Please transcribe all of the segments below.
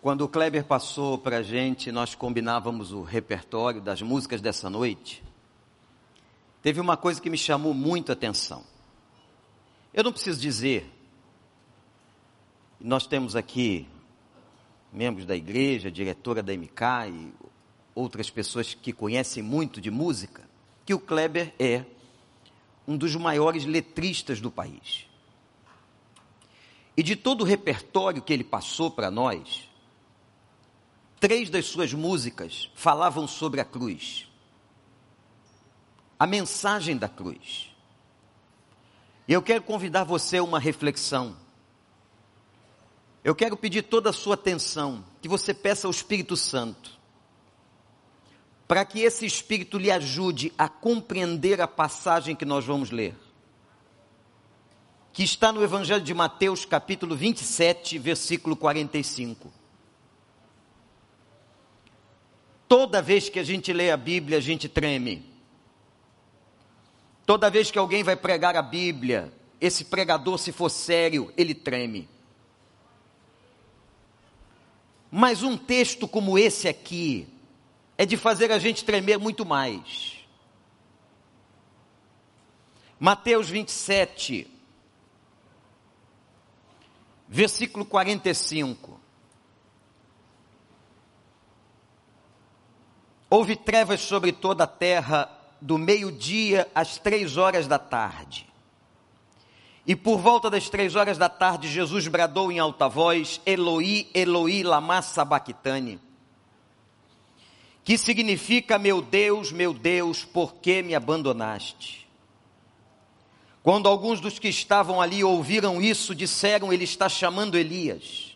Quando o Kleber passou para a gente, nós combinávamos o repertório das músicas dessa noite. Teve uma coisa que me chamou muito a atenção. Eu não preciso dizer, nós temos aqui membros da igreja, diretora da MK e outras pessoas que conhecem muito de música, que o Kleber é um dos maiores letristas do país. E de todo o repertório que ele passou para nós, Três das suas músicas falavam sobre a cruz. A mensagem da cruz. Eu quero convidar você a uma reflexão. Eu quero pedir toda a sua atenção, que você peça ao Espírito Santo, para que esse Espírito lhe ajude a compreender a passagem que nós vamos ler, que está no Evangelho de Mateus, capítulo 27, versículo 45. Toda vez que a gente lê a Bíblia, a gente treme. Toda vez que alguém vai pregar a Bíblia, esse pregador, se for sério, ele treme. Mas um texto como esse aqui é de fazer a gente tremer muito mais. Mateus 27, versículo 45. Houve trevas sobre toda a terra do meio-dia às três horas da tarde. E por volta das três horas da tarde, Jesus bradou em alta voz: Eloi, Eloi, lama sabachthani. Que significa: Meu Deus, meu Deus, por que me abandonaste? Quando alguns dos que estavam ali ouviram isso, disseram: Ele está chamando Elias.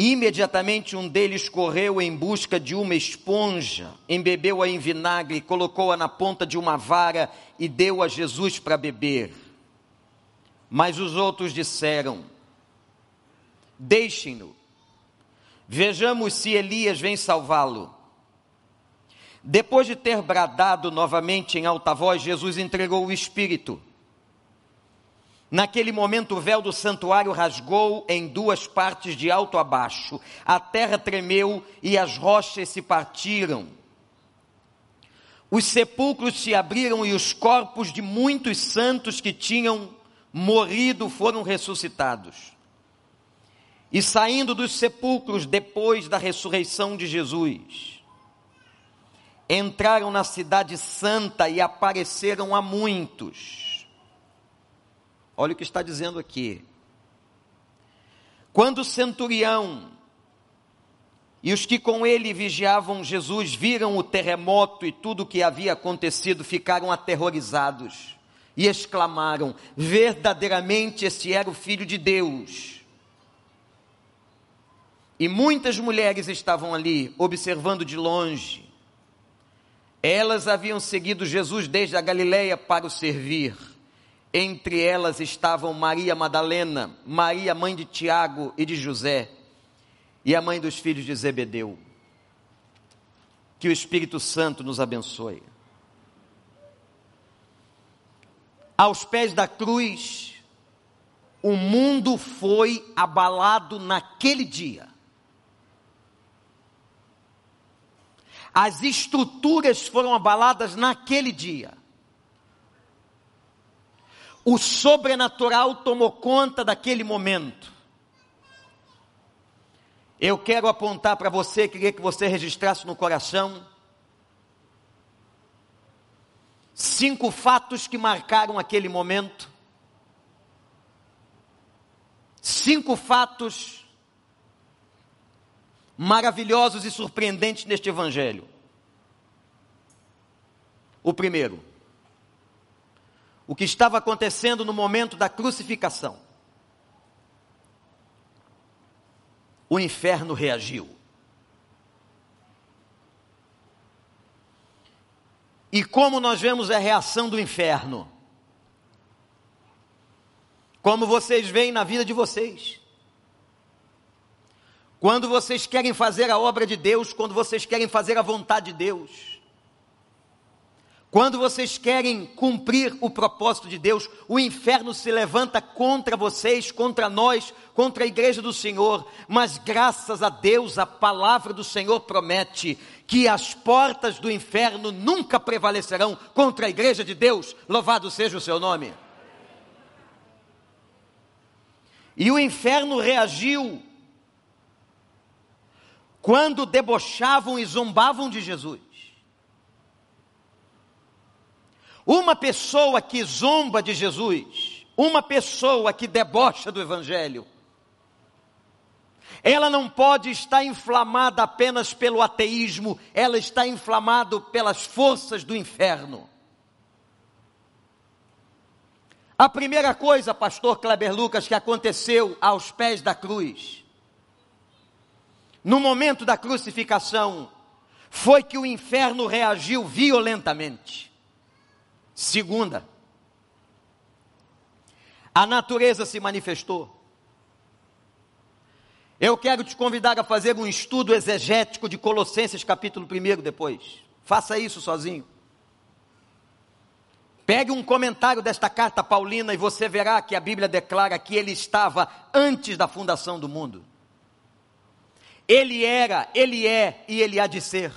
Imediatamente um deles correu em busca de uma esponja, embebeu-a em vinagre, colocou-a na ponta de uma vara e deu a Jesus para beber. Mas os outros disseram: Deixem-no, vejamos se Elias vem salvá-lo. Depois de ter bradado novamente em alta voz, Jesus entregou o Espírito. Naquele momento, o véu do santuário rasgou em duas partes de alto a baixo. A terra tremeu e as rochas se partiram. Os sepulcros se abriram e os corpos de muitos santos que tinham morrido foram ressuscitados. E saindo dos sepulcros depois da ressurreição de Jesus, entraram na cidade santa e apareceram a muitos. Olha o que está dizendo aqui. Quando o centurião e os que com ele vigiavam Jesus viram o terremoto e tudo o que havia acontecido, ficaram aterrorizados e exclamaram: verdadeiramente este era o Filho de Deus. E muitas mulheres estavam ali, observando de longe. Elas haviam seguido Jesus desde a Galileia para o servir. Entre elas estavam Maria Madalena, Maria, mãe de Tiago e de José, e a mãe dos filhos de Zebedeu. Que o Espírito Santo nos abençoe. Aos pés da cruz, o mundo foi abalado naquele dia. As estruturas foram abaladas naquele dia o sobrenatural tomou conta daquele momento. Eu quero apontar para você, queria que você registrasse no coração cinco fatos que marcaram aquele momento. Cinco fatos maravilhosos e surpreendentes neste evangelho. O primeiro, o que estava acontecendo no momento da crucificação. O inferno reagiu. E como nós vemos a reação do inferno? Como vocês veem na vida de vocês. Quando vocês querem fazer a obra de Deus, quando vocês querem fazer a vontade de Deus, Quando vocês querem cumprir o propósito de Deus, o inferno se levanta contra vocês, contra nós, contra a igreja do Senhor. Mas graças a Deus, a palavra do Senhor promete que as portas do inferno nunca prevalecerão contra a igreja de Deus. Louvado seja o seu nome. E o inferno reagiu quando debochavam e zombavam de Jesus. Uma pessoa que zomba de Jesus, uma pessoa que debocha do Evangelho, ela não pode estar inflamada apenas pelo ateísmo, ela está inflamada pelas forças do inferno. A primeira coisa, pastor Kleber Lucas, que aconteceu aos pés da cruz, no momento da crucificação, foi que o inferno reagiu violentamente. Segunda, a natureza se manifestou. Eu quero te convidar a fazer um estudo exegético de Colossenses capítulo 1 depois. Faça isso sozinho. Pegue um comentário desta carta paulina e você verá que a Bíblia declara que ele estava antes da fundação do mundo. Ele era, ele é e ele há de ser.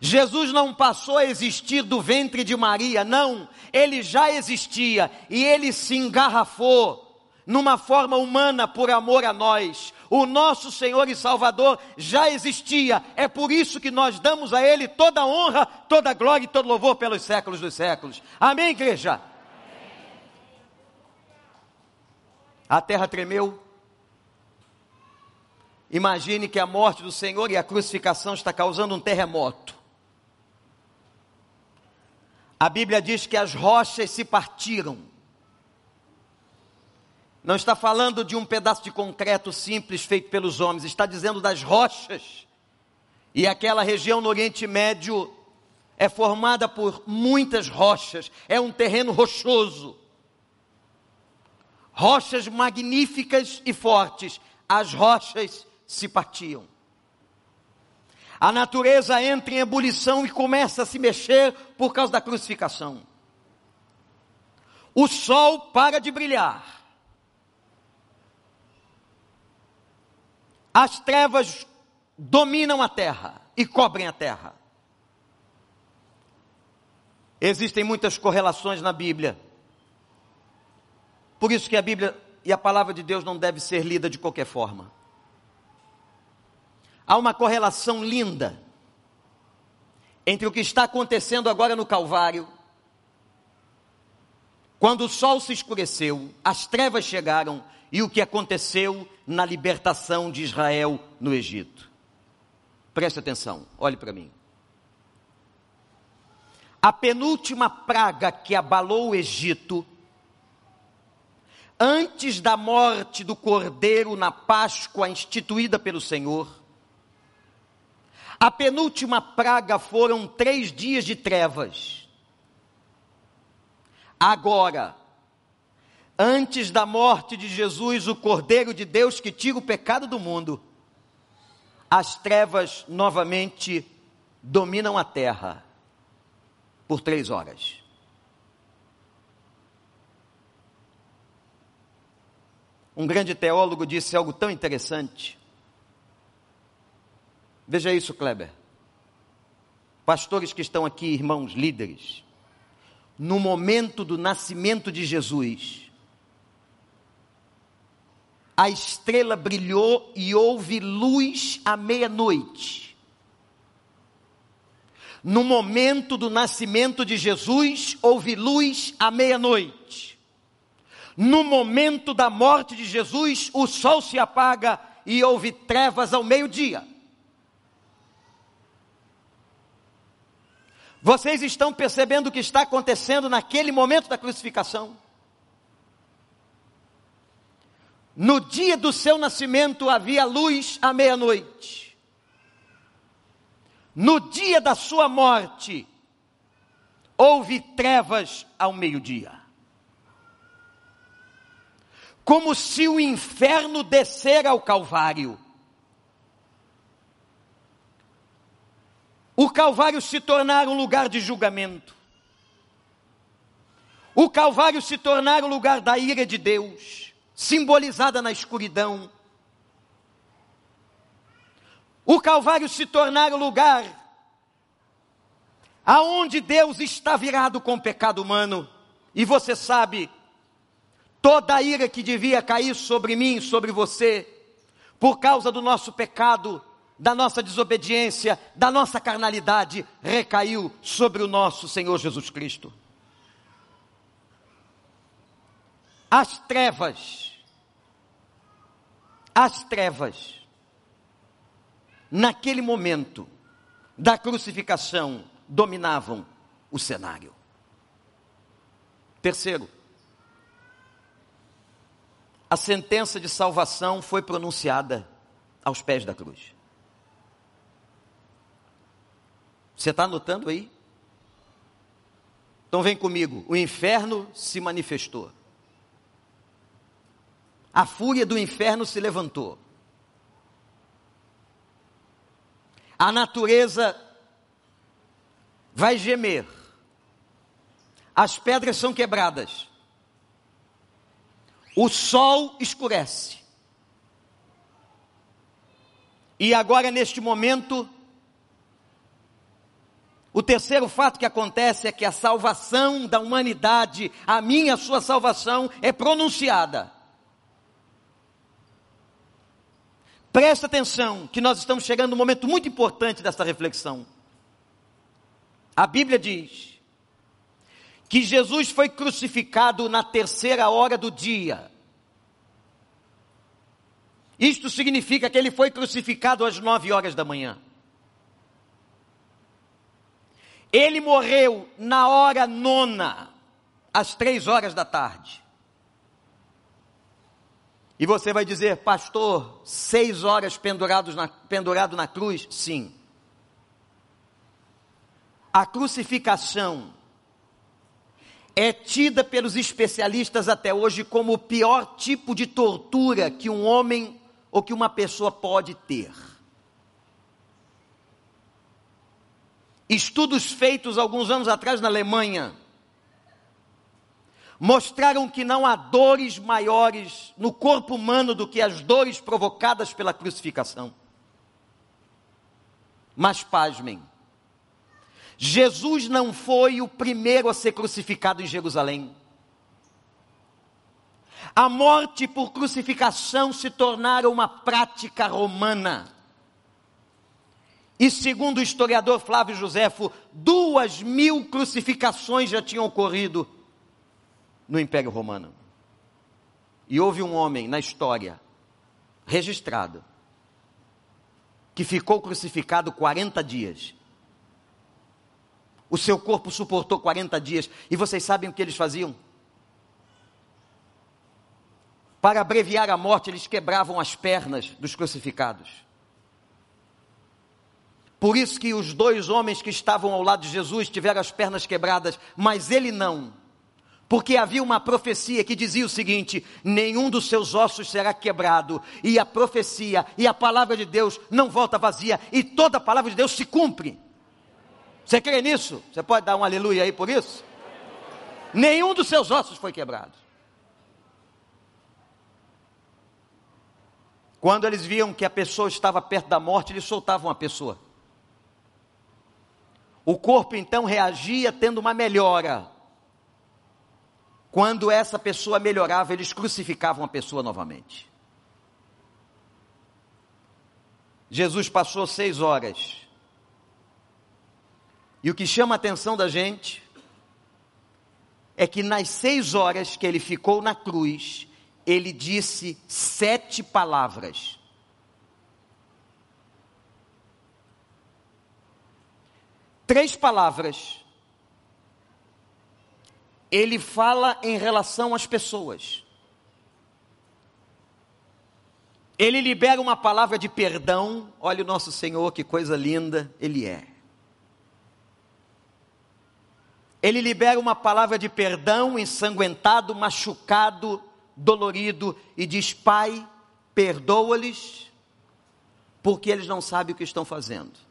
Jesus não passou a existir do ventre de Maria, não, ele já existia e ele se engarrafou numa forma humana por amor a nós. O nosso Senhor e Salvador já existia, é por isso que nós damos a Ele toda a honra, toda a glória e todo louvor pelos séculos dos séculos. Amém, igreja? A terra tremeu. Imagine que a morte do Senhor e a crucificação está causando um terremoto. A Bíblia diz que as rochas se partiram. Não está falando de um pedaço de concreto simples feito pelos homens, está dizendo das rochas. E aquela região no Oriente Médio é formada por muitas rochas, é um terreno rochoso. Rochas magníficas e fortes, as rochas se partiam. A natureza entra em ebulição e começa a se mexer por causa da crucificação. O sol para de brilhar. As trevas dominam a terra e cobrem a terra. Existem muitas correlações na Bíblia. Por isso que a Bíblia e a palavra de Deus não deve ser lida de qualquer forma. Há uma correlação linda entre o que está acontecendo agora no Calvário, quando o sol se escureceu, as trevas chegaram, e o que aconteceu na libertação de Israel no Egito. Preste atenção, olhe para mim. A penúltima praga que abalou o Egito, antes da morte do cordeiro na Páscoa instituída pelo Senhor, a penúltima praga foram três dias de trevas. Agora, antes da morte de Jesus, o Cordeiro de Deus que tira o pecado do mundo, as trevas novamente dominam a terra por três horas. Um grande teólogo disse algo tão interessante. Veja isso, Kleber. Pastores que estão aqui, irmãos líderes, no momento do nascimento de Jesus, a estrela brilhou e houve luz à meia-noite. No momento do nascimento de Jesus, houve luz à meia-noite. No momento da morte de Jesus, o sol se apaga e houve trevas ao meio-dia. Vocês estão percebendo o que está acontecendo naquele momento da crucificação? No dia do seu nascimento havia luz à meia-noite. No dia da sua morte, houve trevas ao meio-dia. Como se o inferno descer ao Calvário o Calvário se tornar um lugar de julgamento, o Calvário se tornar o lugar da ira de Deus, simbolizada na escuridão, o Calvário se tornar o lugar aonde Deus está virado com o pecado humano, e você sabe, toda a ira que devia cair sobre mim sobre você, por causa do nosso pecado, da nossa desobediência, da nossa carnalidade, recaiu sobre o nosso Senhor Jesus Cristo. As trevas, as trevas, naquele momento da crucificação, dominavam o cenário. Terceiro, a sentença de salvação foi pronunciada aos pés da cruz. Você está anotando aí? Então vem comigo. O inferno se manifestou. A fúria do inferno se levantou. A natureza vai gemer. As pedras são quebradas. O sol escurece. E agora, neste momento, o terceiro fato que acontece é que a salvação da humanidade, a minha, a sua salvação, é pronunciada. Presta atenção, que nós estamos chegando num momento muito importante dessa reflexão. A Bíblia diz que Jesus foi crucificado na terceira hora do dia. Isto significa que ele foi crucificado às nove horas da manhã. Ele morreu na hora nona, às três horas da tarde. E você vai dizer, pastor, seis horas pendurados na, pendurado na cruz? Sim. A crucificação é tida pelos especialistas até hoje como o pior tipo de tortura que um homem ou que uma pessoa pode ter. Estudos feitos alguns anos atrás na Alemanha mostraram que não há dores maiores no corpo humano do que as dores provocadas pela crucificação. Mas pasmem, Jesus não foi o primeiro a ser crucificado em Jerusalém. A morte por crucificação se tornara uma prática romana. E segundo o historiador Flávio Joséfo, duas mil crucificações já tinham ocorrido no Império Romano. E houve um homem na história, registrado, que ficou crucificado 40 dias. O seu corpo suportou 40 dias. E vocês sabem o que eles faziam? Para abreviar a morte, eles quebravam as pernas dos crucificados. Por isso que os dois homens que estavam ao lado de Jesus tiveram as pernas quebradas, mas ele não porque havia uma profecia que dizia o seguinte: nenhum dos seus ossos será quebrado, e a profecia e a palavra de Deus não volta vazia, e toda a palavra de Deus se cumpre. Você crê nisso? Você pode dar um aleluia aí por isso? Nenhum dos seus ossos foi quebrado. Quando eles viam que a pessoa estava perto da morte, eles soltavam a pessoa. O corpo então reagia tendo uma melhora. Quando essa pessoa melhorava, eles crucificavam a pessoa novamente. Jesus passou seis horas. E o que chama a atenção da gente é que nas seis horas que ele ficou na cruz, ele disse sete palavras. Três palavras ele fala em relação às pessoas. Ele libera uma palavra de perdão. Olha o nosso Senhor, que coisa linda Ele é. Ele libera uma palavra de perdão, ensanguentado, machucado, dolorido, e diz: Pai, perdoa-lhes, porque eles não sabem o que estão fazendo.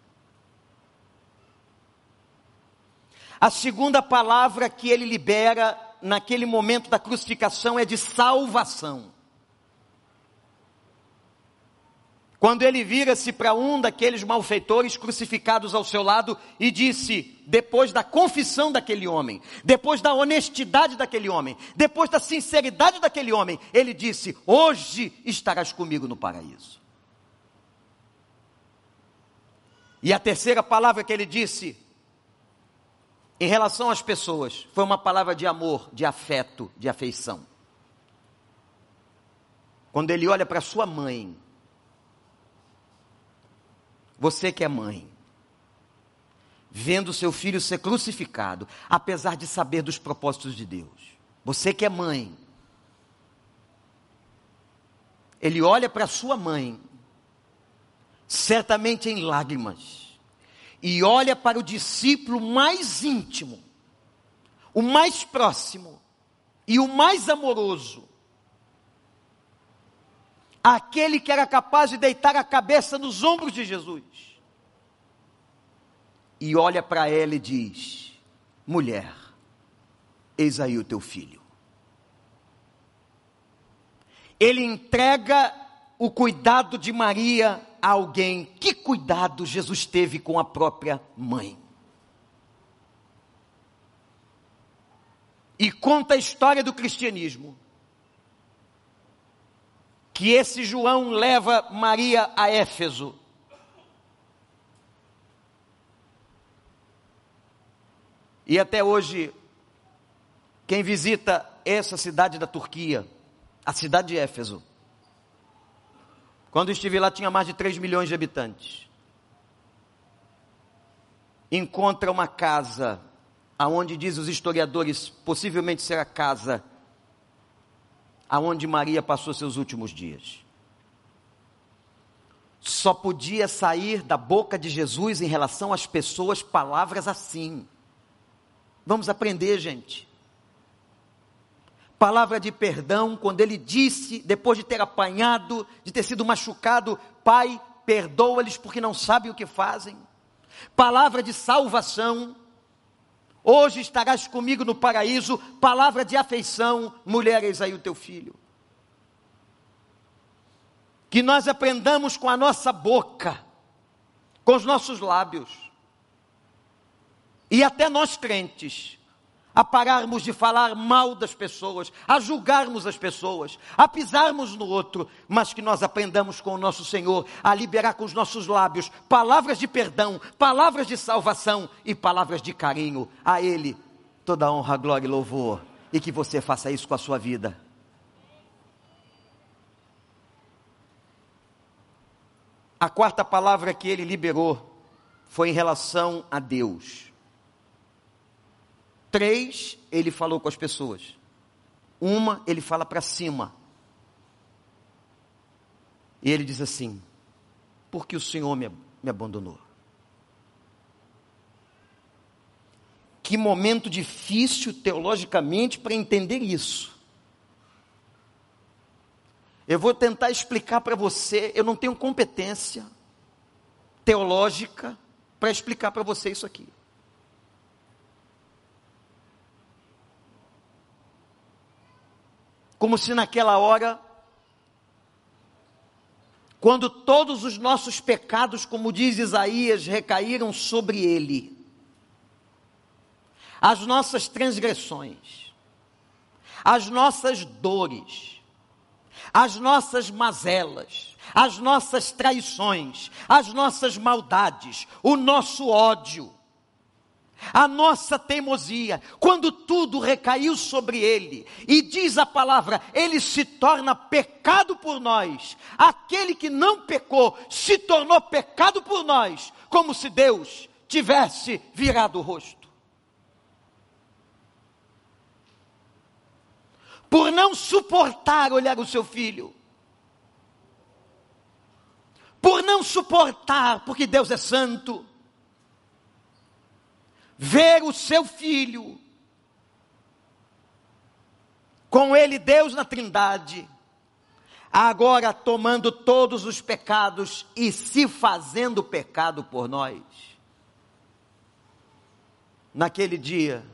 A segunda palavra que ele libera naquele momento da crucificação é de salvação. Quando ele vira-se para um daqueles malfeitores crucificados ao seu lado e disse, depois da confissão daquele homem, depois da honestidade daquele homem, depois da sinceridade daquele homem, ele disse: Hoje estarás comigo no paraíso. E a terceira palavra que ele disse, em relação às pessoas, foi uma palavra de amor, de afeto, de afeição. Quando ele olha para sua mãe, você que é mãe, vendo seu filho ser crucificado, apesar de saber dos propósitos de Deus. Você que é mãe, ele olha para sua mãe, certamente em lágrimas, e olha para o discípulo mais íntimo, o mais próximo e o mais amoroso, aquele que era capaz de deitar a cabeça nos ombros de Jesus. E olha para ela e diz: mulher, eis aí o teu filho. Ele entrega o cuidado de Maria alguém. Que cuidado Jesus teve com a própria mãe. E conta a história do cristianismo que esse João leva Maria a Éfeso. E até hoje, quem visita essa cidade da Turquia, a cidade de Éfeso, quando estive lá tinha mais de 3 milhões de habitantes. Encontra uma casa, aonde diz os historiadores, possivelmente será a casa aonde Maria passou seus últimos dias. Só podia sair da boca de Jesus em relação às pessoas palavras assim. Vamos aprender, gente. Palavra de perdão, quando ele disse, depois de ter apanhado, de ter sido machucado, Pai, perdoa-lhes porque não sabem o que fazem. Palavra de salvação, Hoje estarás comigo no paraíso, palavra de afeição, mulher, eis aí o teu filho. Que nós aprendamos com a nossa boca, com os nossos lábios, e até nós crentes, a pararmos de falar mal das pessoas, a julgarmos as pessoas, a pisarmos no outro, mas que nós aprendamos com o nosso Senhor a liberar com os nossos lábios palavras de perdão, palavras de salvação e palavras de carinho. A Ele toda honra, glória e louvor, e que você faça isso com a sua vida. A quarta palavra que ele liberou foi em relação a Deus. Três, ele falou com as pessoas. Uma, ele fala para cima. E ele diz assim: Porque o Senhor me, me abandonou? Que momento difícil teologicamente para entender isso. Eu vou tentar explicar para você, eu não tenho competência teológica para explicar para você isso aqui. Como se naquela hora, quando todos os nossos pecados, como diz Isaías, recaíram sobre ele, as nossas transgressões, as nossas dores, as nossas mazelas, as nossas traições, as nossas maldades, o nosso ódio, a nossa teimosia, quando tudo recaiu sobre ele, e diz a palavra, ele se torna pecado por nós. Aquele que não pecou se tornou pecado por nós, como se Deus tivesse virado o rosto. Por não suportar olhar o seu filho, por não suportar, porque Deus é santo, ver o seu filho, com ele Deus na Trindade, agora tomando todos os pecados e se fazendo pecado por nós. Naquele dia,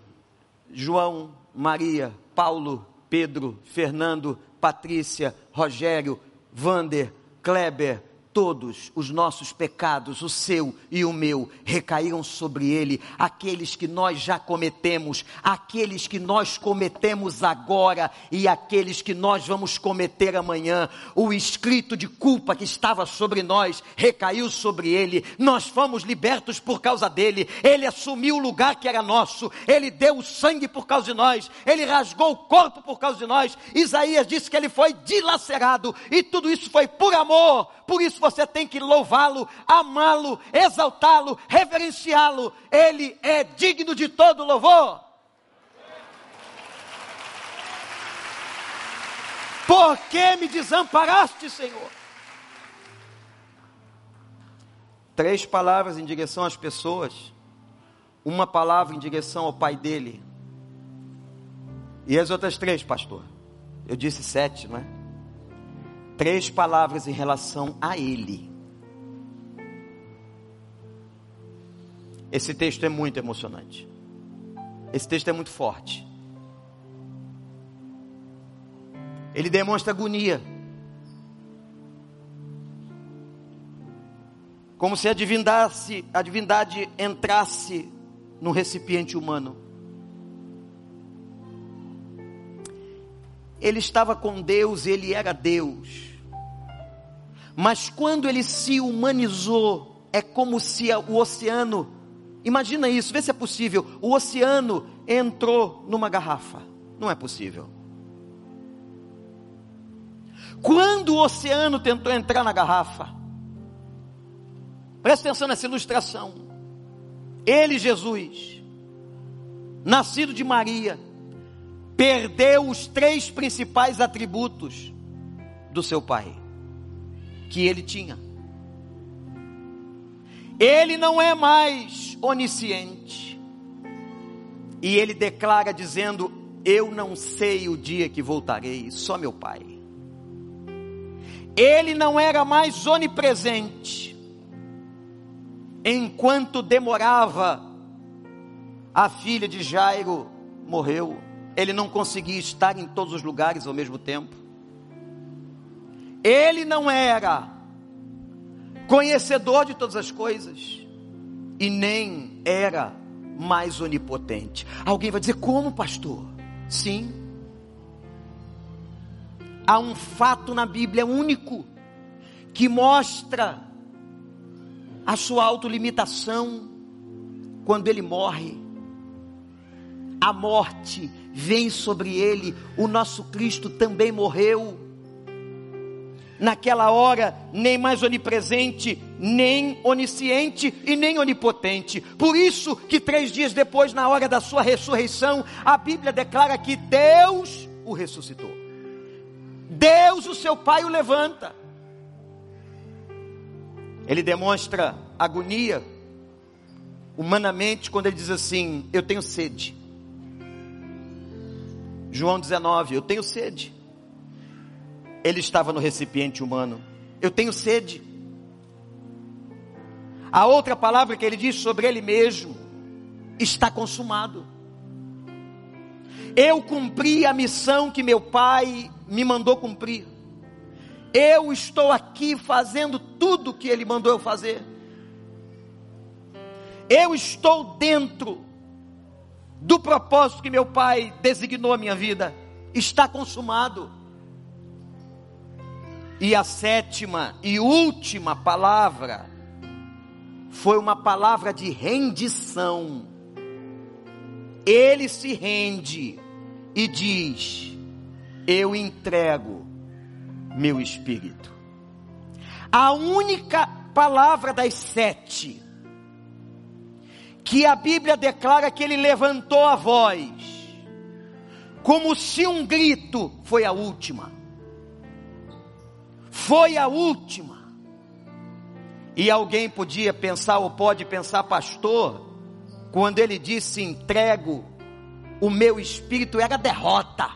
João, Maria, Paulo, Pedro, Fernando, Patrícia, Rogério, Vander, Kleber, todos os nossos pecados, o seu e o meu, recaíram sobre ele, aqueles que nós já cometemos, aqueles que nós cometemos agora e aqueles que nós vamos cometer amanhã. O escrito de culpa que estava sobre nós recaiu sobre ele, nós fomos libertos por causa dele, ele assumiu o lugar que era nosso, ele deu o sangue por causa de nós, ele rasgou o corpo por causa de nós. Isaías disse que ele foi dilacerado e tudo isso foi por amor, por isso você tem que louvá-lo, amá-lo, exaltá-lo, reverenciá-lo. Ele é digno de todo louvor. Por que me desamparaste, Senhor? Três palavras em direção às pessoas, uma palavra em direção ao pai dele. E as outras três, pastor? Eu disse sete, não é? Três palavras em relação a ele. Esse texto é muito emocionante. Esse texto é muito forte. Ele demonstra agonia. Como se a divindade, a divindade entrasse num recipiente humano. Ele estava com Deus, ele era Deus. Mas quando ele se humanizou, é como se o oceano Imagina isso, vê se é possível. O oceano entrou numa garrafa. Não é possível. Quando o oceano tentou entrar na garrafa, presta atenção nessa ilustração. Ele, Jesus, nascido de Maria, perdeu os três principais atributos do seu pai, que ele tinha. Ele não é mais onisciente. E ele declara dizendo: Eu não sei o dia que voltarei, só meu Pai. Ele não era mais onipresente. Enquanto demorava, a filha de Jairo morreu. Ele não conseguia estar em todos os lugares ao mesmo tempo. Ele não era conhecedor de todas as coisas, e nem era mais onipotente. Alguém vai dizer, como, pastor? Sim. Há um fato na Bíblia único que mostra a sua autolimitação quando ele morre. A morte vem sobre ele, o nosso Cristo também morreu naquela hora, nem mais onipresente, nem onisciente e nem onipotente. Por isso que três dias depois, na hora da sua ressurreição, a Bíblia declara que Deus o ressuscitou. Deus, o seu Pai, o levanta. Ele demonstra agonia, humanamente, quando ele diz assim: Eu tenho sede. João 19, eu tenho sede ele estava no recipiente humano. Eu tenho sede. A outra palavra que ele diz sobre ele mesmo está consumado. Eu cumpri a missão que meu pai me mandou cumprir. Eu estou aqui fazendo tudo que ele mandou eu fazer. Eu estou dentro do propósito que meu pai designou a minha vida. Está consumado. E a sétima e última palavra foi uma palavra de rendição. Ele se rende e diz: Eu entrego meu espírito. A única palavra das sete que a Bíblia declara que ele levantou a voz, como se um grito foi a última foi a última. E alguém podia pensar, ou pode pensar, pastor, quando ele disse entrego o meu espírito, era derrota,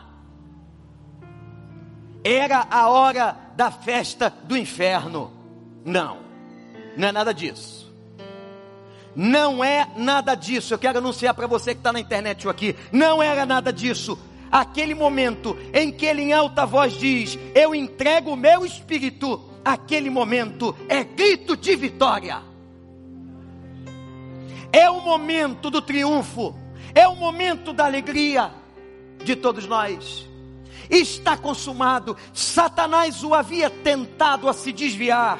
era a hora da festa do inferno. Não, não é nada disso. Não é nada disso. Eu quero anunciar para você que está na internet ou aqui. Não era nada disso. Aquele momento em que ele em alta voz diz: Eu entrego o meu espírito. Aquele momento é grito de vitória. É o momento do triunfo. É o momento da alegria de todos nós. Está consumado. Satanás o havia tentado a se desviar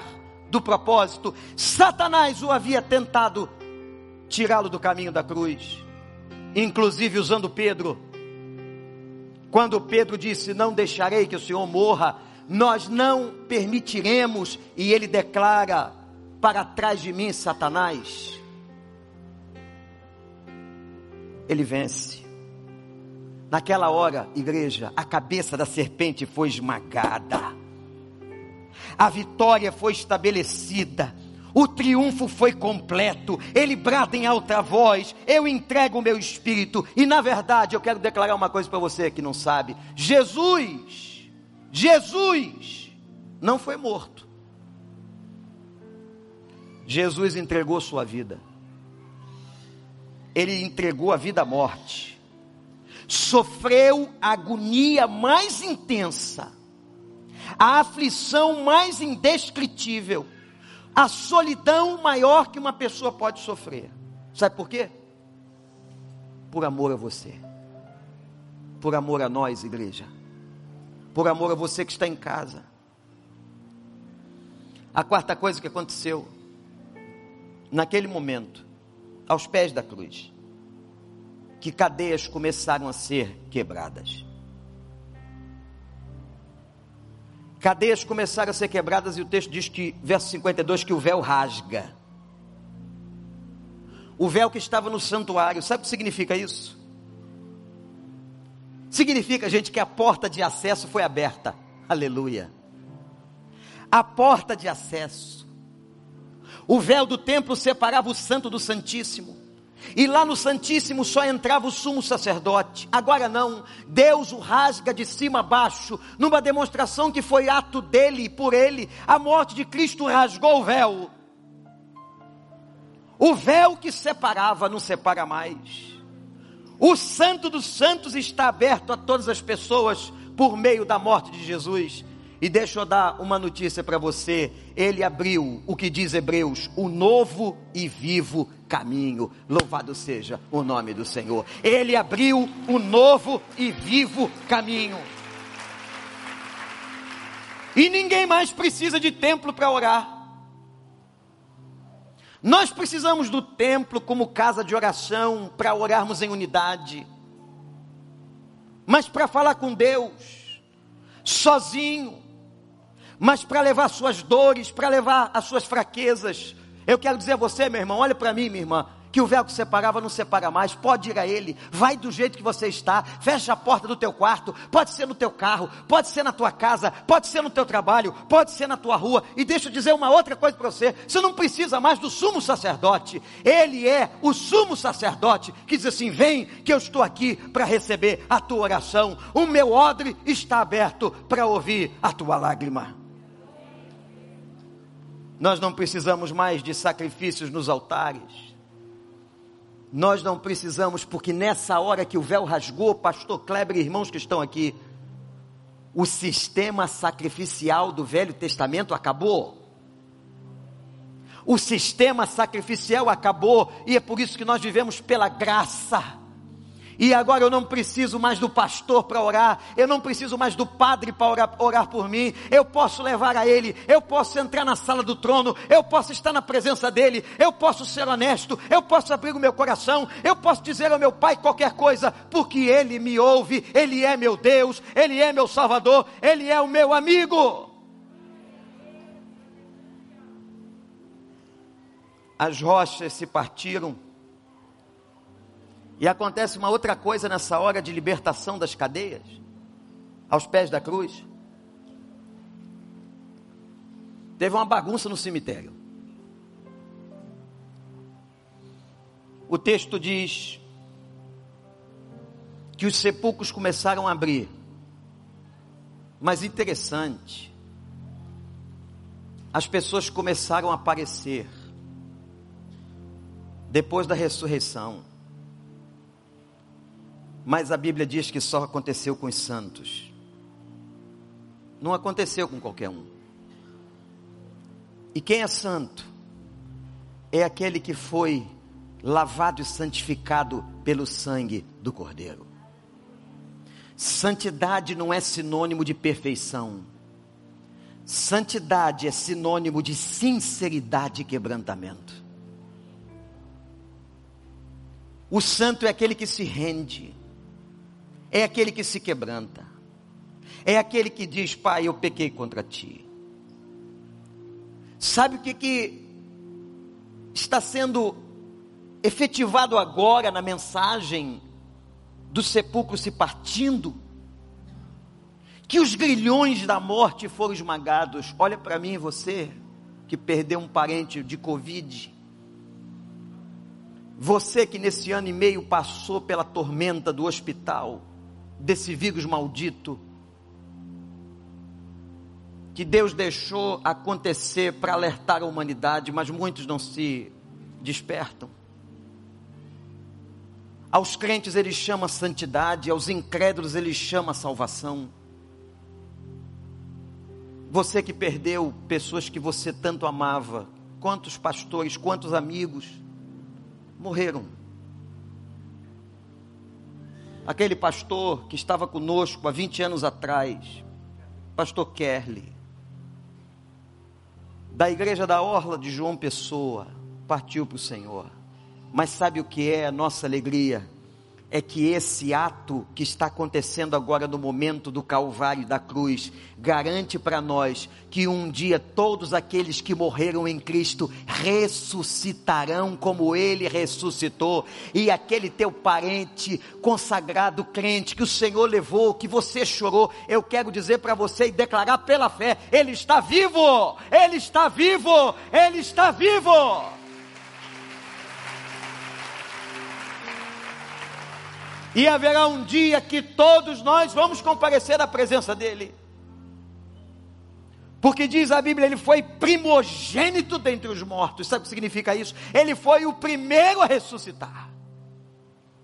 do propósito. Satanás o havia tentado tirá-lo do caminho da cruz, inclusive usando Pedro. Quando Pedro disse: Não deixarei que o Senhor morra, nós não permitiremos, e ele declara: Para trás de mim, Satanás. Ele vence. Naquela hora, igreja, a cabeça da serpente foi esmagada, a vitória foi estabelecida, o triunfo foi completo. Ele brada em alta voz: Eu entrego o meu espírito. E na verdade, eu quero declarar uma coisa para você que não sabe: Jesus, Jesus, não foi morto. Jesus entregou sua vida. Ele entregou a vida à morte. Sofreu a agonia mais intensa, a aflição mais indescritível a solidão maior que uma pessoa pode sofrer. Sabe por quê? Por amor a você, por amor a nós, igreja, por amor a você que está em casa. A quarta coisa que aconteceu, naquele momento, aos pés da cruz, que cadeias começaram a ser quebradas. Cadeias começaram a ser quebradas e o texto diz que, verso 52, que o véu rasga. O véu que estava no santuário, sabe o que significa isso? Significa, gente, que a porta de acesso foi aberta. Aleluia. A porta de acesso. O véu do templo separava o santo do santíssimo. E lá no Santíssimo só entrava o sumo sacerdote. Agora não, Deus o rasga de cima a baixo, numa demonstração que foi ato dele e por ele. A morte de Cristo rasgou o véu. O véu que separava não separa mais. O Santo dos Santos está aberto a todas as pessoas por meio da morte de Jesus. E deixa eu dar uma notícia para você. Ele abriu o que diz Hebreus, o novo e vivo caminho. Louvado seja o nome do Senhor. Ele abriu o novo e vivo caminho. E ninguém mais precisa de templo para orar. Nós precisamos do templo como casa de oração para orarmos em unidade. Mas para falar com Deus, sozinho, mas para levar suas dores, para levar as suas fraquezas. Eu quero dizer a você, meu irmão, olha para mim, minha irmã, que o véu que separava não separa mais, pode ir a ele, vai do jeito que você está, fecha a porta do teu quarto, pode ser no teu carro, pode ser na tua casa, pode ser no teu trabalho, pode ser na tua rua, e deixa eu dizer uma outra coisa para você, você não precisa mais do sumo sacerdote, ele é o sumo sacerdote, que diz assim, vem que eu estou aqui para receber a tua oração, o meu odre está aberto para ouvir a tua lágrima. Nós não precisamos mais de sacrifícios nos altares. Nós não precisamos, porque nessa hora que o véu rasgou, pastor Kleber e irmãos que estão aqui, o sistema sacrificial do Velho Testamento acabou. O sistema sacrificial acabou, e é por isso que nós vivemos pela graça. E agora eu não preciso mais do pastor para orar, eu não preciso mais do padre para orar, orar, por mim, eu posso levar a ele, eu posso entrar na sala do trono, eu posso estar na presença dele, eu posso ser honesto, eu posso abrir o meu coração, eu posso dizer ao meu pai qualquer coisa, porque ele me ouve, ele é meu Deus, ele é meu Salvador, ele é o meu amigo. As rochas se partiram e acontece uma outra coisa nessa hora de libertação das cadeias, aos pés da cruz. Teve uma bagunça no cemitério. O texto diz que os sepulcros começaram a abrir. Mas interessante, as pessoas começaram a aparecer. depois da ressurreição. Mas a Bíblia diz que só aconteceu com os santos. Não aconteceu com qualquer um. E quem é santo? É aquele que foi lavado e santificado pelo sangue do Cordeiro. Santidade não é sinônimo de perfeição. Santidade é sinônimo de sinceridade e quebrantamento. O santo é aquele que se rende, é aquele que se quebranta, é aquele que diz: Pai, eu pequei contra ti. Sabe o que, que está sendo efetivado agora na mensagem do sepulcro se partindo? Que os grilhões da morte foram esmagados. Olha para mim, você que perdeu um parente de Covid você que nesse ano e meio passou pela tormenta do hospital, desse vírus maldito, que Deus deixou acontecer para alertar a humanidade, mas muitos não se despertam. Aos crentes ele chama santidade, aos incrédulos ele chama salvação. Você que perdeu pessoas que você tanto amava, quantos pastores, quantos amigos, morreram. Aquele pastor que estava conosco há 20 anos atrás, pastor Kerley, da igreja da Orla de João Pessoa, partiu para o Senhor. Mas sabe o que é a nossa alegria? É que esse ato que está acontecendo agora no momento do Calvário da cruz garante para nós que um dia todos aqueles que morreram em Cristo ressuscitarão como Ele ressuscitou, e aquele teu parente consagrado crente que o Senhor levou, que você chorou, eu quero dizer para você e declarar pela fé: Ele está vivo, Ele está vivo, Ele está vivo. E haverá um dia que todos nós vamos comparecer à presença dEle. Porque diz a Bíblia, ele foi primogênito dentre os mortos. Sabe o que significa isso? Ele foi o primeiro a ressuscitar.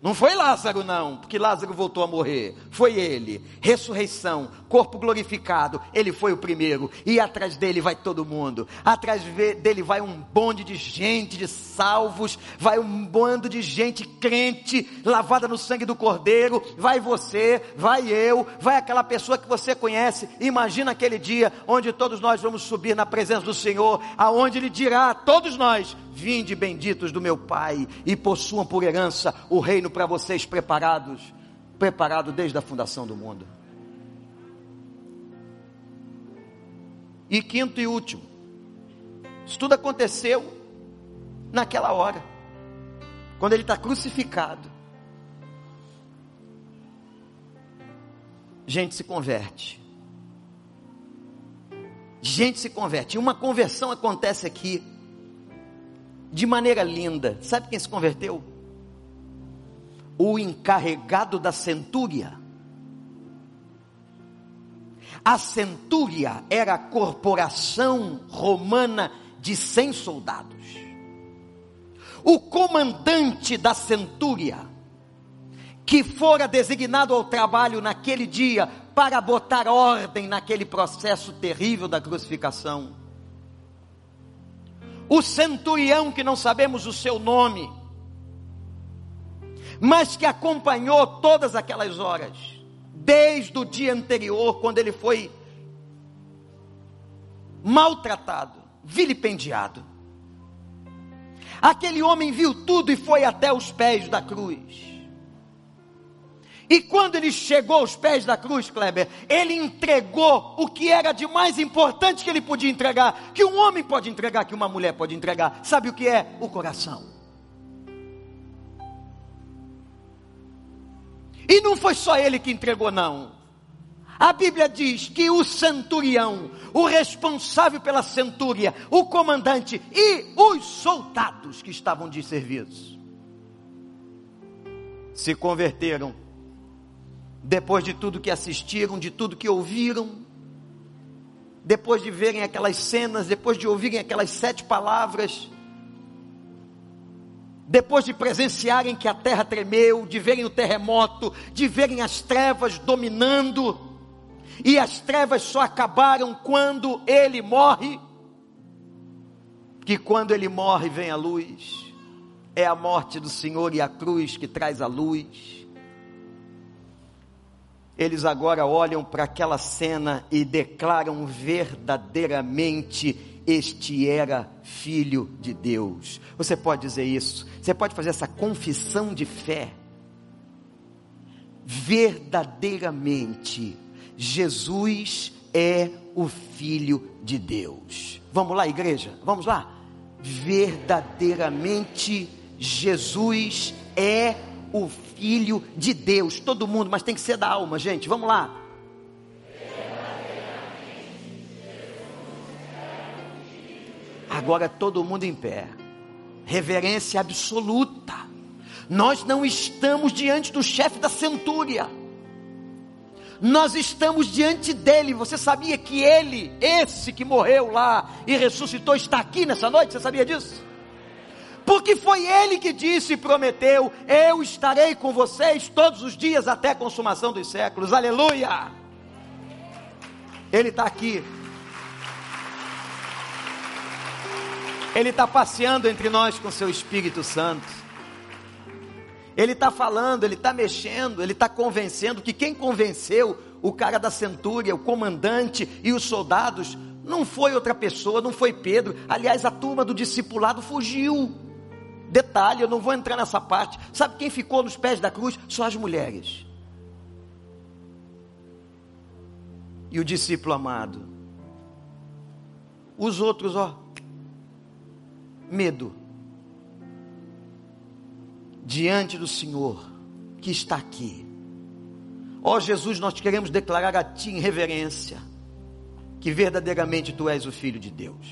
Não foi Lázaro, não, porque Lázaro voltou a morrer. Foi ele. Ressurreição, corpo glorificado. Ele foi o primeiro. E atrás dele vai todo mundo. Atrás dele vai um bonde de gente, de salvos. Vai um bando de gente crente, lavada no sangue do Cordeiro. Vai você, vai eu, vai aquela pessoa que você conhece. Imagina aquele dia onde todos nós vamos subir na presença do Senhor, aonde Ele dirá a todos nós: Vinde benditos do meu Pai e possuam por herança o reino para vocês preparados, preparado desde a fundação do mundo. E quinto e último, isso tudo aconteceu naquela hora, quando ele está crucificado. Gente se converte. Gente se converte. E uma conversão acontece aqui de maneira linda. Sabe quem se converteu? O encarregado da centúria. A centúria era a corporação romana de 100 soldados. O comandante da centúria, que fora designado ao trabalho naquele dia para botar ordem naquele processo terrível da crucificação, o centurião que não sabemos o seu nome, mas que acompanhou todas aquelas horas, desde o dia anterior, quando ele foi maltratado, vilipendiado. Aquele homem viu tudo e foi até os pés da cruz. E quando ele chegou aos pés da cruz, Kleber, ele entregou o que era de mais importante que ele podia entregar, que um homem pode entregar, que uma mulher pode entregar. Sabe o que é? O coração. E não foi só ele que entregou, não. A Bíblia diz que o centurião, o responsável pela centúria, o comandante e os soldados que estavam de serviço se converteram depois de tudo que assistiram, de tudo que ouviram, depois de verem aquelas cenas, depois de ouvirem aquelas sete palavras, depois de presenciarem que a terra tremeu, de verem o terremoto, de verem as trevas dominando, e as trevas só acabaram quando ele morre, que quando ele morre vem a luz, é a morte do Senhor e a cruz que traz a luz. Eles agora olham para aquela cena e declaram verdadeiramente este era filho de Deus. Você pode dizer isso? Você pode fazer essa confissão de fé? Verdadeiramente, Jesus é o filho de Deus. Vamos lá, igreja? Vamos lá? Verdadeiramente, Jesus é o filho de Deus. Todo mundo, mas tem que ser da alma, gente. Vamos lá. Agora todo mundo em pé. Reverência absoluta. Nós não estamos diante do chefe da centúria. Nós estamos diante dele. Você sabia que ele, esse que morreu lá e ressuscitou, está aqui nessa noite? Você sabia disso? Porque foi ele que disse e prometeu: Eu estarei com vocês todos os dias até a consumação dos séculos. Aleluia! Ele está aqui. Ele está passeando entre nós com seu Espírito Santo. Ele está falando, ele está mexendo, ele está convencendo que quem convenceu o cara da centúria, o comandante e os soldados, não foi outra pessoa, não foi Pedro. Aliás, a turma do discipulado fugiu. Detalhe, eu não vou entrar nessa parte. Sabe quem ficou nos pés da cruz? Só as mulheres. E o discípulo amado. Os outros, ó, medo diante do Senhor que está aqui. Ó oh, Jesus, nós queremos declarar a Ti em reverência que verdadeiramente Tu és o Filho de Deus.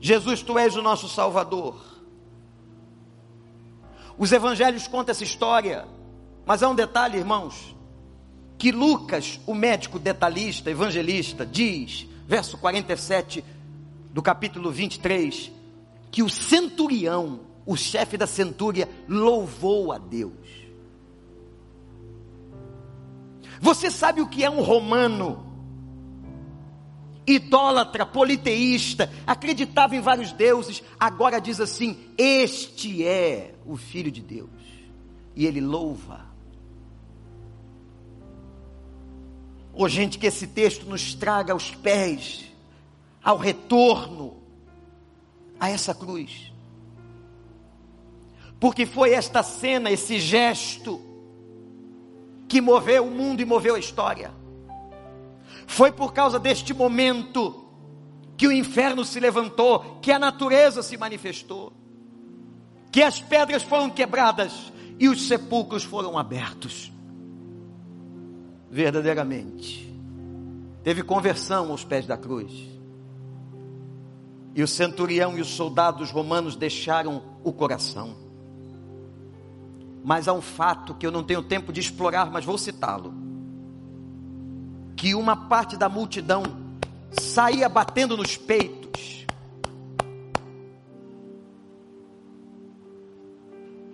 Jesus, Tu és o nosso Salvador. Os evangelhos contam essa história, mas há um detalhe, irmãos, que Lucas, o médico detalhista, evangelista, diz, verso 47 do capítulo 23, que o centurião, o chefe da centúria, louvou a Deus. Você sabe o que é um romano? Idólatra, politeísta, acreditava em vários deuses, agora diz assim: Este é o Filho de Deus. E ele louva. Ô oh, gente, que esse texto nos traga aos pés ao retorno a essa cruz. Porque foi esta cena, esse gesto, que moveu o mundo e moveu a história. Foi por causa deste momento que o inferno se levantou, que a natureza se manifestou, que as pedras foram quebradas e os sepulcros foram abertos. Verdadeiramente, teve conversão aos pés da cruz. E o centurião e os soldados romanos deixaram o coração. Mas há um fato que eu não tenho tempo de explorar, mas vou citá-lo. Que uma parte da multidão saía batendo nos peitos.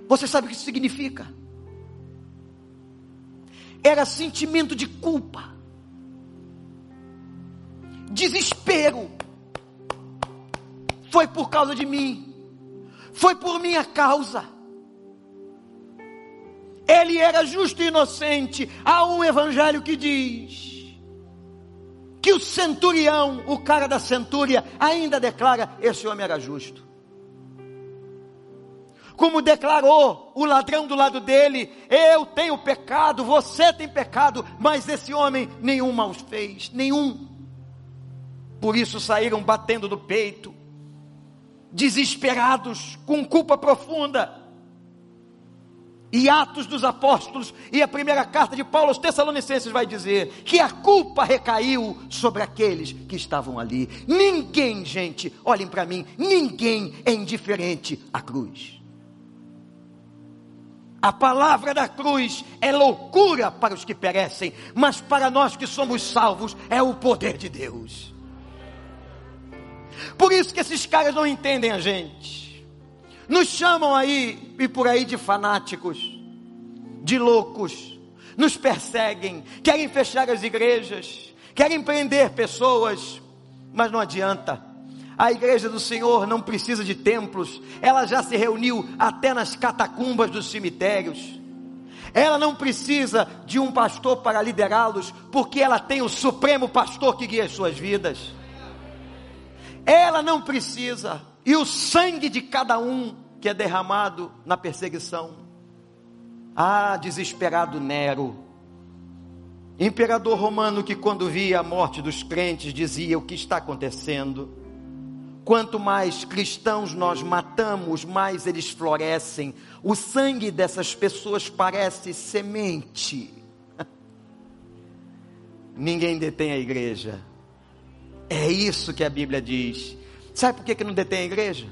Você sabe o que isso significa? Era sentimento de culpa, desespero, foi por causa de mim, foi por minha causa. Ele era justo e inocente. Há um evangelho que diz que o centurião, o cara da centúria, ainda declara: esse homem era justo. Como declarou o ladrão do lado dele: eu tenho pecado, você tem pecado, mas esse homem nenhum mal fez, nenhum. Por isso saíram batendo no peito, desesperados, com culpa profunda. E Atos dos Apóstolos e a primeira carta de Paulo aos Tessalonicenses vai dizer que a culpa recaiu sobre aqueles que estavam ali. Ninguém, gente, olhem para mim, ninguém é indiferente à cruz. A palavra da cruz é loucura para os que perecem, mas para nós que somos salvos é o poder de Deus. Por isso que esses caras não entendem a gente. Nos chamam aí e por aí de fanáticos, de loucos, nos perseguem, querem fechar as igrejas, querem prender pessoas, mas não adianta. A igreja do Senhor não precisa de templos, ela já se reuniu até nas catacumbas dos cemitérios. Ela não precisa de um pastor para liderá-los, porque ela tem o supremo pastor que guia as suas vidas. Ela não precisa, e o sangue de cada um que é derramado na perseguição. Ah, desesperado Nero, imperador romano que, quando via a morte dos crentes, dizia: O que está acontecendo? Quanto mais cristãos nós matamos, mais eles florescem. O sangue dessas pessoas parece semente. Ninguém detém a igreja. É isso que a Bíblia diz. Sabe por que, que não detém a igreja?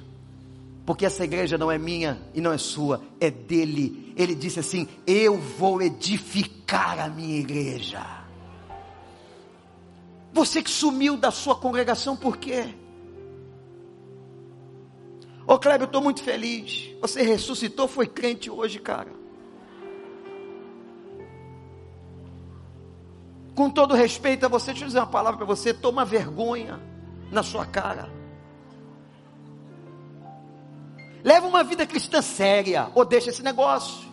Porque essa igreja não é minha e não é sua, é dele. Ele disse assim: Eu vou edificar a minha igreja. Você que sumiu da sua congregação, por quê? Ô Kleber, eu estou muito feliz. Você ressuscitou, foi crente hoje, cara. Com todo respeito a você, deixa eu dizer uma palavra para você: toma vergonha na sua cara. Leva uma vida cristã séria, ou deixa esse negócio.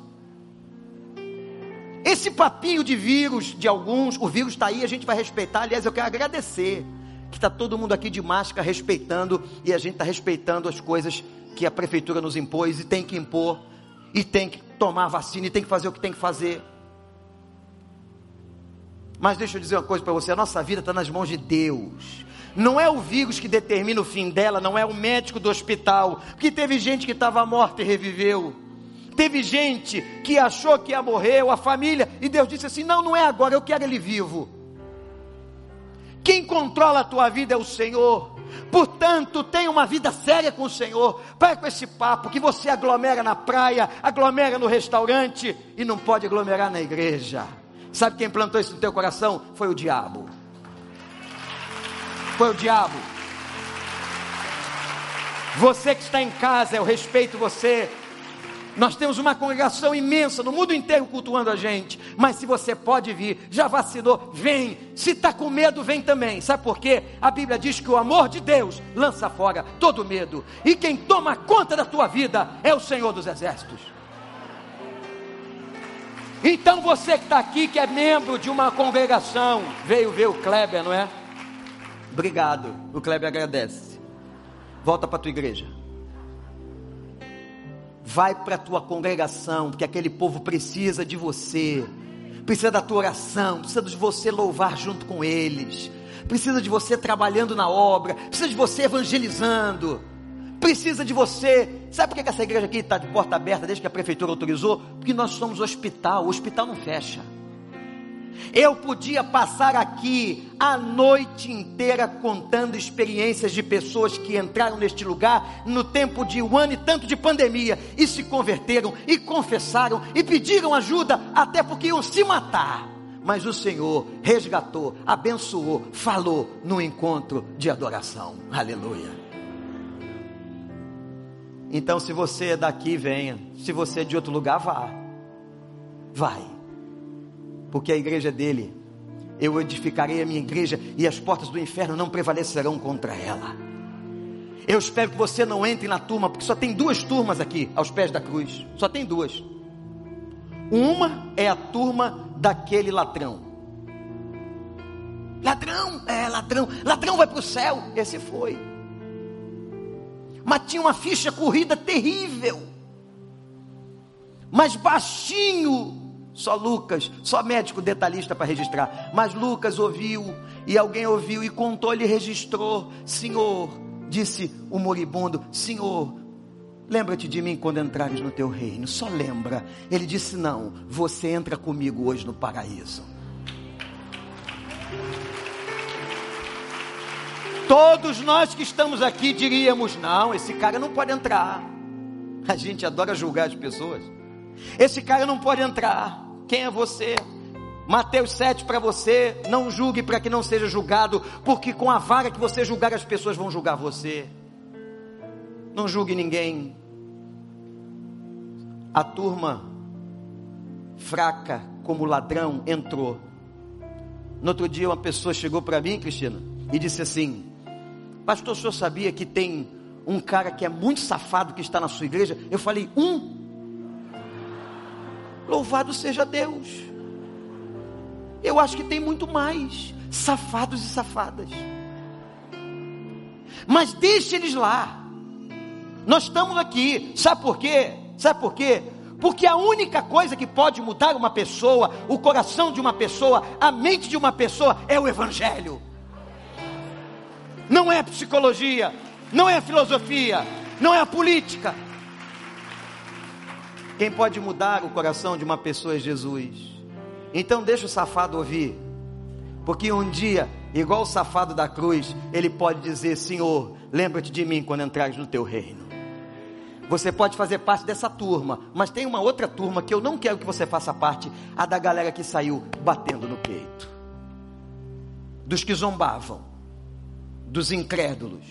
Esse papinho de vírus de alguns, o vírus está aí, a gente vai respeitar. Aliás, eu quero agradecer que está todo mundo aqui de máscara respeitando e a gente está respeitando as coisas que a prefeitura nos impôs e tem que impor e tem que tomar vacina e tem que fazer o que tem que fazer. Mas deixa eu dizer uma coisa para você: a nossa vida está nas mãos de Deus. Não é o vírus que determina o fim dela, não é o médico do hospital, porque teve gente que estava morta e reviveu. Teve gente que achou que ia morrer, a família, e Deus disse assim: Não, não é agora, eu quero ele vivo. Quem controla a tua vida é o Senhor. Portanto, tenha uma vida séria com o Senhor. Pare com esse papo que você aglomera na praia, aglomera no restaurante e não pode aglomerar na igreja. Sabe quem plantou isso no teu coração? Foi o diabo. Foi o diabo. Você que está em casa, eu respeito você. Nós temos uma congregação imensa no mundo inteiro cultuando a gente. Mas se você pode vir, já vacinou, vem. Se está com medo, vem também. Sabe por quê? A Bíblia diz que o amor de Deus lança fora todo medo. E quem toma conta da tua vida é o Senhor dos Exércitos. Então você que está aqui, que é membro de uma congregação, veio ver o Kleber, não é? Obrigado. O Kleber agradece. Volta para tua igreja. Vai para tua congregação, porque aquele povo precisa de você. Precisa da tua oração, precisa de você louvar junto com eles. Precisa de você trabalhando na obra, precisa de você evangelizando precisa de você. Sabe por que essa igreja aqui está de porta aberta desde que a prefeitura autorizou? Porque nós somos hospital, o hospital não fecha. Eu podia passar aqui a noite inteira contando experiências de pessoas que entraram neste lugar no tempo de um ano e tanto de pandemia e se converteram e confessaram e pediram ajuda, até porque iam se matar. Mas o Senhor resgatou, abençoou, falou no encontro de adoração. Aleluia. Então, se você é daqui, venha. Se você é de outro lugar, vá. Vai. Porque a igreja é dele. Eu edificarei a minha igreja e as portas do inferno não prevalecerão contra ela. Eu espero que você não entre na turma, porque só tem duas turmas aqui aos pés da cruz. Só tem duas. Uma é a turma daquele ladrão. Ladrão, é ladrão. Ladrão vai para o céu. Esse foi mas tinha uma ficha corrida terrível. Mas baixinho, só Lucas, só médico detalhista para registrar. Mas Lucas ouviu, e alguém ouviu e contou, ele registrou. Senhor, disse o moribundo, Senhor, lembra-te de mim quando entrares no teu reino. Só lembra. Ele disse: Não, você entra comigo hoje no paraíso. Todos nós que estamos aqui diríamos: não, esse cara não pode entrar. A gente adora julgar as pessoas. Esse cara não pode entrar. Quem é você? Mateus 7 para você, não julgue para que não seja julgado, porque com a vara que você julgar as pessoas vão julgar você. Não julgue ninguém. A turma, fraca como ladrão, entrou. No outro dia, uma pessoa chegou para mim, Cristina, e disse assim: Pastor, o senhor sabia que tem um cara que é muito safado que está na sua igreja? Eu falei: Um? Louvado seja Deus. Eu acho que tem muito mais safados e safadas. Mas deixe eles lá. Nós estamos aqui. Sabe por quê? Sabe por quê? Porque a única coisa que pode mudar uma pessoa, o coração de uma pessoa, a mente de uma pessoa é o evangelho. Não é a psicologia, não é a filosofia, não é a política. Quem pode mudar o coração de uma pessoa é Jesus. Então deixa o safado ouvir. Porque um dia, igual o safado da cruz, ele pode dizer: Senhor, lembra-te de mim quando entrares no teu reino. Você pode fazer parte dessa turma, mas tem uma outra turma que eu não quero que você faça parte, a da galera que saiu batendo no peito. Dos que zombavam, dos incrédulos,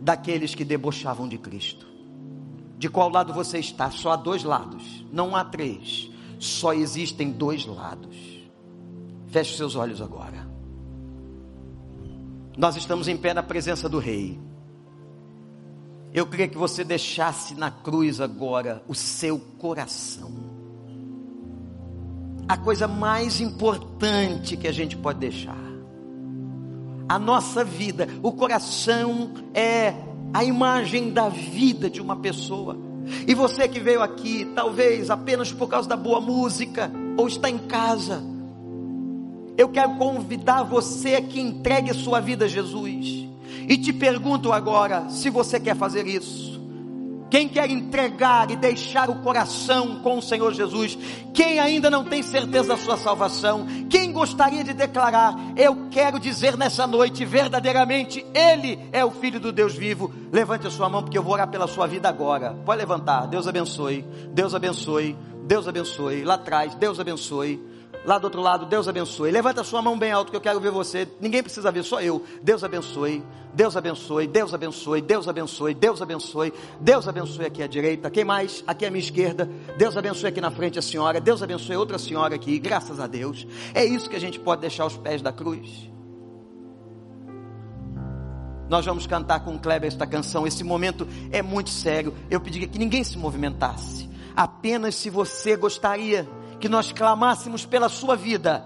daqueles que debochavam de Cristo. De qual lado você está? Só há dois lados, não há três. Só existem dois lados. Feche seus olhos agora. Nós estamos em pé na presença do Rei. Eu queria que você deixasse na cruz agora o seu coração. A coisa mais importante que a gente pode deixar. A nossa vida, o coração é a imagem da vida de uma pessoa. E você que veio aqui, talvez apenas por causa da boa música, ou está em casa, eu quero convidar você que entregue sua vida a Jesus. E te pergunto agora, se você quer fazer isso. Quem quer entregar e deixar o coração com o Senhor Jesus? Quem ainda não tem certeza da sua salvação? Quem gostaria de declarar: Eu quero dizer nessa noite, verdadeiramente, Ele é o Filho do Deus vivo? Levante a sua mão, porque eu vou orar pela sua vida agora. Pode levantar. Deus abençoe. Deus abençoe. Deus abençoe. Lá atrás, Deus abençoe. Lá do outro lado, Deus abençoe. Levanta sua mão bem alto que eu quero ver você. Ninguém precisa ver, só eu. Deus abençoe. Deus abençoe. Deus abençoe. Deus abençoe. Deus abençoe. Deus abençoe aqui à direita. Quem mais? Aqui à minha esquerda. Deus abençoe aqui na frente a senhora. Deus abençoe outra senhora aqui. Graças a Deus. É isso que a gente pode deixar aos pés da cruz. Nós vamos cantar com o Kleber esta canção. Esse momento é muito sério. Eu pedi que ninguém se movimentasse. Apenas se você gostaria que nós clamássemos pela sua vida.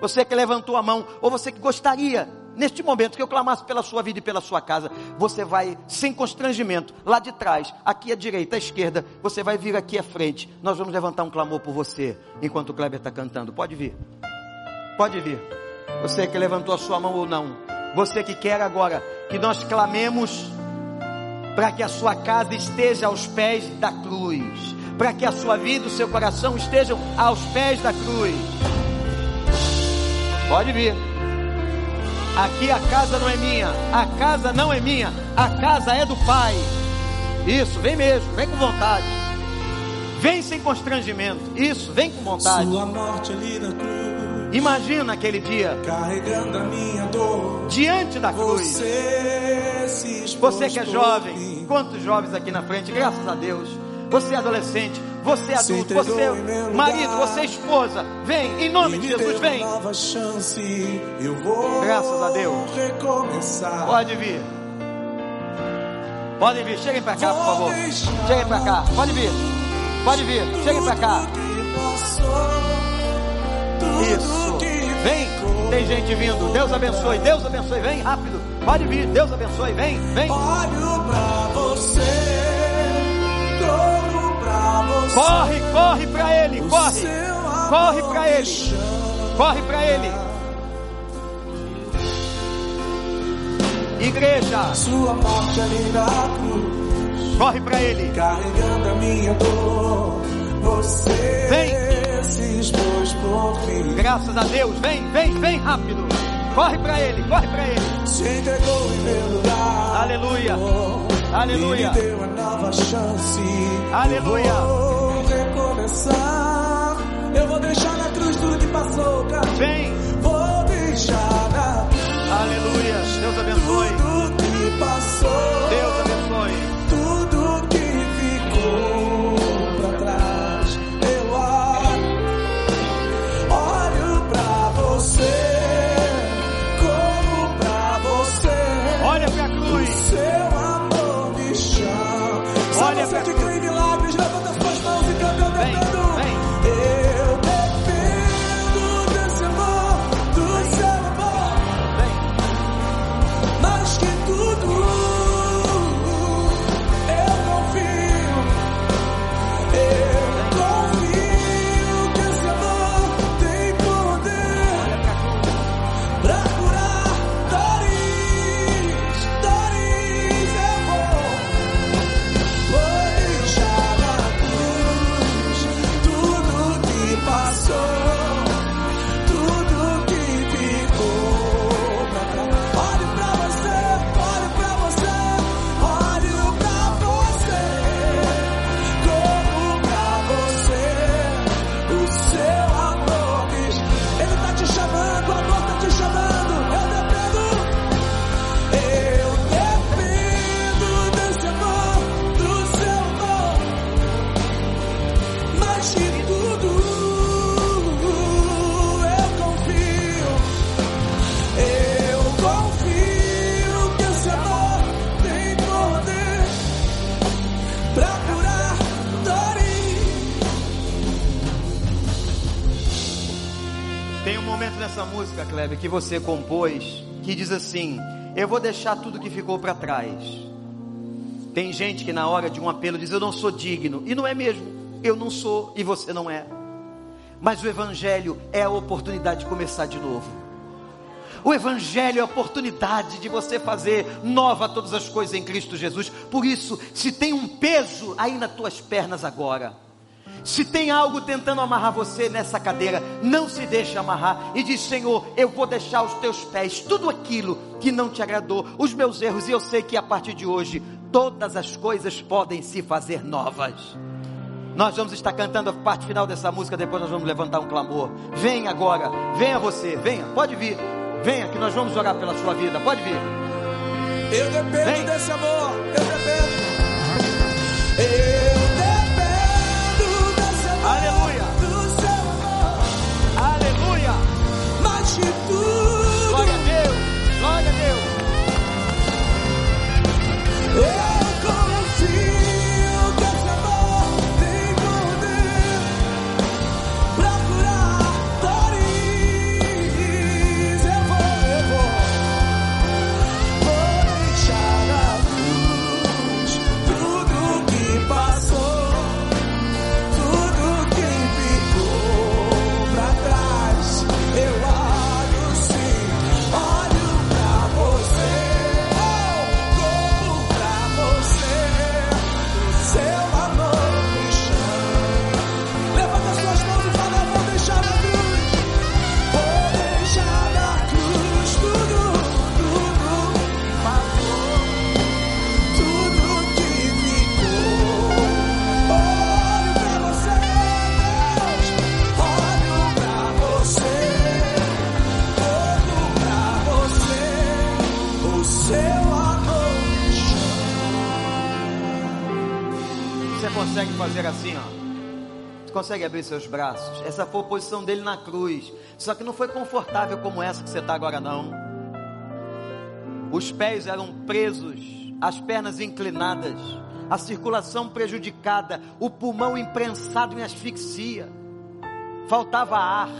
Você que levantou a mão, ou você que gostaria, neste momento, que eu clamasse pela sua vida e pela sua casa, você vai, sem constrangimento, lá de trás, aqui à direita, à esquerda, você vai vir aqui à frente. Nós vamos levantar um clamor por você, enquanto o Kleber está cantando. Pode vir. Pode vir. Você que levantou a sua mão ou não. Você que quer agora que nós clamemos para que a sua casa esteja aos pés da cruz para que a sua vida, o seu coração estejam aos pés da cruz. Pode vir. Aqui a casa não é minha, a casa não é minha, a casa é do Pai. Isso, vem mesmo, vem com vontade. Vem sem constrangimento. Isso, vem com vontade. Sua morte ali na cruz. Imagina aquele dia. Carregando a minha dor. Diante da cruz. Você que é jovem. Quantos jovens aqui na frente? Graças a Deus você é adolescente, você é adulto, você é marido, você é esposa, vem, em nome de Jesus, vem. Chance, Graças a Deus. Recomeçar. Pode vir. Podem vir, cheguem para cá, por favor. Cheguem para cá, pode vir. Pode vir, cheguem para cá. Isso. Vem, tem gente vindo. Deus abençoe, Deus abençoe. Vem rápido. Pode vir, Deus abençoe. Vem, vem. Olho para você. Corre, corre para ele, corre. Corre para ele. Corre para ele. Igreja. Sua morte ali na cruz. Corre para ele. Carregando a minha dor. Você vem. se expôs por fim. Graças a Deus. Vem, vem, vem rápido. Corre para ele, corre para ele. Se entregou em meu lugar. Aleluia. Aleluia. Me deu uma nova chance. Aleluia. Eu vou recomeçar. Eu vou deixar na cruz tudo que passou, cara. Vem. Vou deixar na cruz. Aleluia. Deus abençoe. Tudo que passou. Deus abençoe. Música, Kleber, que você compôs, que diz assim: Eu vou deixar tudo que ficou para trás. Tem gente que na hora de um apelo diz: Eu não sou digno. E não é mesmo. Eu não sou e você não é. Mas o Evangelho é a oportunidade de começar de novo. O Evangelho é a oportunidade de você fazer nova todas as coisas em Cristo Jesus. Por isso, se tem um peso aí nas tuas pernas agora, se tem algo tentando amarrar você nessa cadeira, não se deixe amarrar e diz: Senhor, eu vou deixar os teus pés tudo aquilo que não te agradou, os meus erros, e eu sei que a partir de hoje todas as coisas podem se fazer novas. Nós vamos estar cantando a parte final dessa música, depois nós vamos levantar um clamor. Venha agora, venha você, venha, pode vir, venha que nós vamos orar pela sua vida, pode vir. Eu dependo Vem. desse amor, eu dependo. Eu consegue abrir seus braços. Essa foi a posição dele na cruz. Só que não foi confortável como essa que você está agora, não. Os pés eram presos, as pernas inclinadas, a circulação prejudicada, o pulmão imprensado em asfixia. Faltava ar.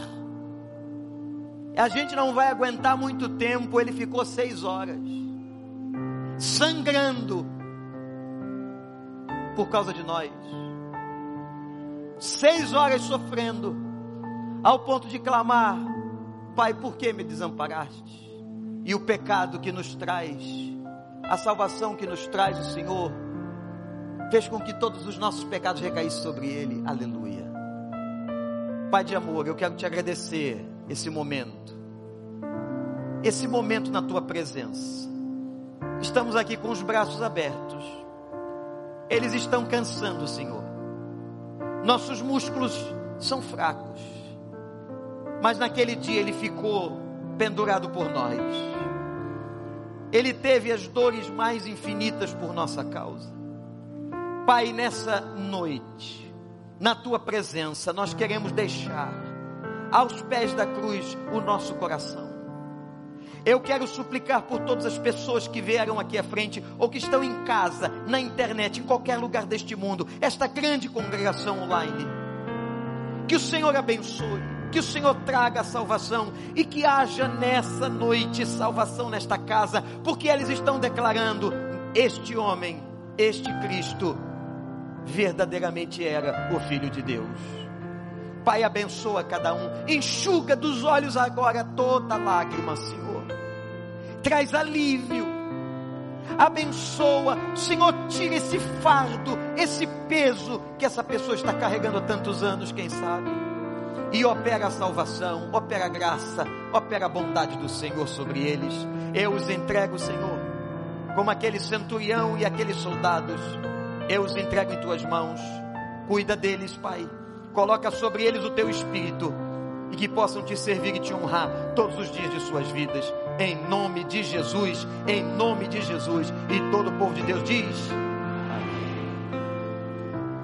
A gente não vai aguentar muito tempo. Ele ficou seis horas, sangrando por causa de nós. Seis horas sofrendo, ao ponto de clamar: Pai, por que me desamparaste? E o pecado que nos traz, a salvação que nos traz o Senhor, fez com que todos os nossos pecados recaíssem sobre Ele. Aleluia. Pai de amor, eu quero te agradecer esse momento, esse momento na tua presença. Estamos aqui com os braços abertos. Eles estão cansando, Senhor. Nossos músculos são fracos. Mas naquele dia ele ficou pendurado por nós. Ele teve as dores mais infinitas por nossa causa. Pai, nessa noite, na tua presença, nós queremos deixar aos pés da cruz o nosso coração. Eu quero suplicar por todas as pessoas que vieram aqui à frente ou que estão em casa, na internet, em qualquer lugar deste mundo, esta grande congregação online. Que o Senhor abençoe, que o Senhor traga a salvação e que haja nessa noite salvação nesta casa, porque eles estão declarando: este homem, este Cristo, verdadeiramente era o Filho de Deus. Pai, abençoa cada um, enxuga dos olhos agora toda lágrima, Senhor. Traz alívio, abençoa, Senhor, tira esse fardo, esse peso que essa pessoa está carregando há tantos anos, quem sabe. E opera a salvação, opera a graça, opera a bondade do Senhor sobre eles. Eu os entrego, Senhor, como aquele centurião e aqueles soldados. Eu os entrego em tuas mãos. Cuida deles, Pai coloca sobre eles o teu espírito e que possam te servir e te honrar todos os dias de suas vidas, em nome de Jesus, em nome de Jesus. E todo o povo de Deus diz: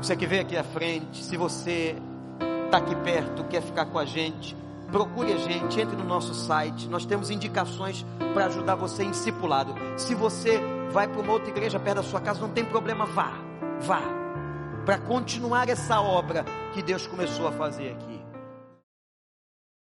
Você que veio aqui à frente, se você está aqui perto, quer ficar com a gente, procure a gente, entre no nosso site, nós temos indicações para ajudar você em discipulado. Se você vai para uma outra igreja perto da sua casa, não tem problema, vá, vá para continuar essa obra que Deus começou a fazer aqui.